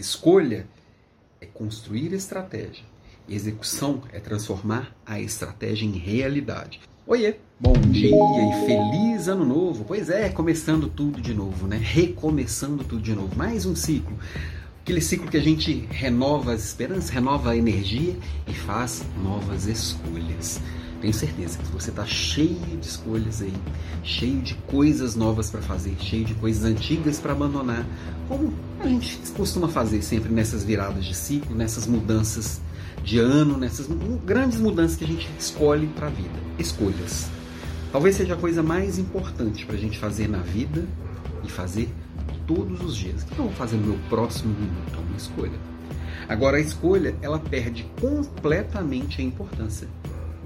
Escolha é construir estratégia. Execução é transformar a estratégia em realidade. Oiê, bom dia e feliz ano novo. Pois é, começando tudo de novo, né? Recomeçando tudo de novo. Mais um ciclo. Aquele ciclo que a gente renova as esperanças, renova a energia e faz novas escolhas. Tenho certeza que você está cheio de escolhas aí, cheio de coisas novas para fazer, cheio de coisas antigas para abandonar, como a gente costuma fazer sempre nessas viradas de ciclo, nessas mudanças de ano, nessas grandes mudanças que a gente escolhe para a vida. Escolhas. Talvez seja a coisa mais importante para a gente fazer na vida e fazer todos os dias. O que eu vou fazer no meu próximo minuto? É uma escolha. Agora, a escolha, ela perde completamente a importância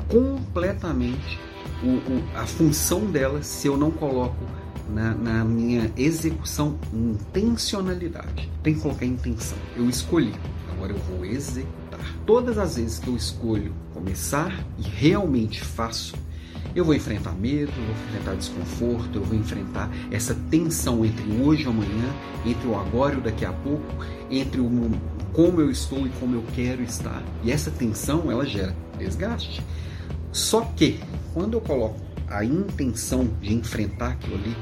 completamente o, o, a função dela se eu não coloco na, na, minha execução intencionalidade. Tem que colocar intenção. Eu escolhi, agora eu vou executar. Todas as vezes que eu escolho começar e realmente faço, eu vou enfrentar medo, eu vou enfrentar desconforto, eu vou enfrentar essa tensão entre hoje e amanhã, entre o agora e o daqui a pouco, entre o como eu estou e como eu quero estar. E essa tensão ela gera desgaste. Só que quando eu coloco a intenção de enfrentar aquilo ali,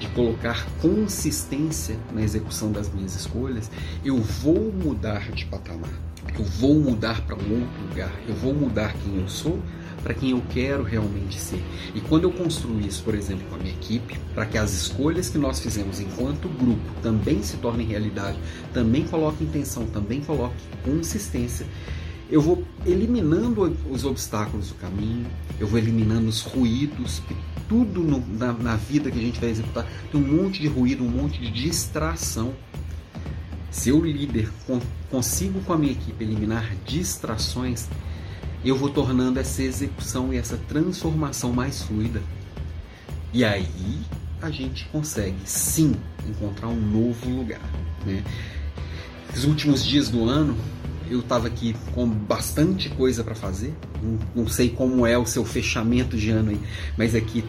de colocar consistência na execução das minhas escolhas, eu vou mudar de patamar. Eu vou mudar para um outro lugar. Eu vou mudar quem eu sou para quem eu quero realmente ser. E quando eu construo isso, por exemplo, com a minha equipe, para que as escolhas que nós fizemos enquanto grupo também se tornem realidade, também coloque intenção, também coloque consistência, eu vou eliminando os obstáculos do caminho, eu vou eliminando os ruídos, tudo no, na, na, vida que a gente vai executar tem um monte de ruído, um monte de distração. Se eu, líder, consigo com a minha equipe eliminar distrações, eu vou tornando essa execução e essa transformação mais fluida. E aí a gente consegue sim encontrar um novo lugar. Né? Os últimos dias do ano eu estava aqui com bastante coisa para fazer. Não, não, sei como é o seu fechamento de ano aí, mas aqui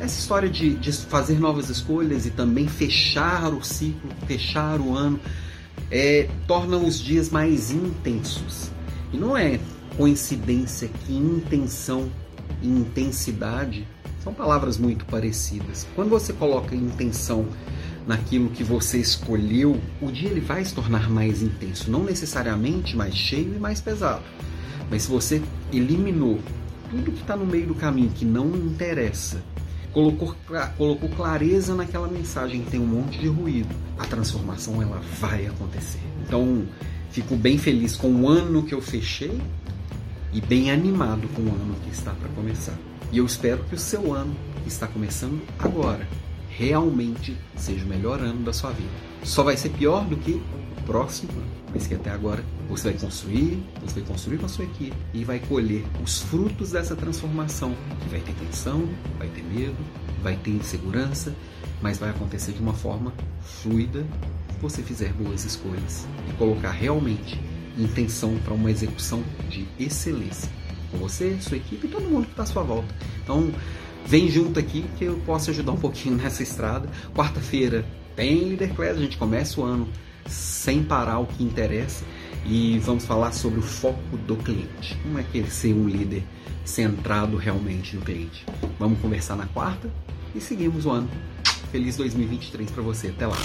é essa história de, de fazer novas escolhas e também fechar o ciclo, fechar o ano, é, torna os dias mais intensos. E não é coincidência que intenção e intensidade são palavras muito parecidas. Quando você coloca intenção naquilo que você escolheu, o dia ele vai se tornar mais intenso, não necessariamente mais cheio e mais pesado. Mas se você eliminou tudo que está no meio do caminho que não interessa, colocou, colocou clareza naquela mensagem que tem um monte de ruído, a transformação ela vai acontecer. Então, fico bem feliz com o ano que eu fechei e bem animado com o ano que está para começar. E eu espero que o seu ano está começando agora realmente seja o melhor ano da sua vida. Só vai ser pior do que o próximo ano, mas que até agora você vai construir, você vai construir com a sua equipe e vai colher os frutos dessa transformação, que vai ter tensão, vai ter medo, vai ter insegurança, mas vai acontecer de uma forma fluida se você fizer boas escolhas e colocar realmente intenção para uma execução de excelência com você, sua equipe e todo mundo que está à sua volta. Então, Vem junto aqui que eu posso ajudar um pouquinho nessa estrada. Quarta-feira tem Líder Class, a gente começa o ano sem parar o que interessa e vamos falar sobre o foco do cliente. Como é que ele ser um líder centrado realmente no cliente? Vamos conversar na quarta e seguimos o ano. Feliz 2023 para você. Até lá.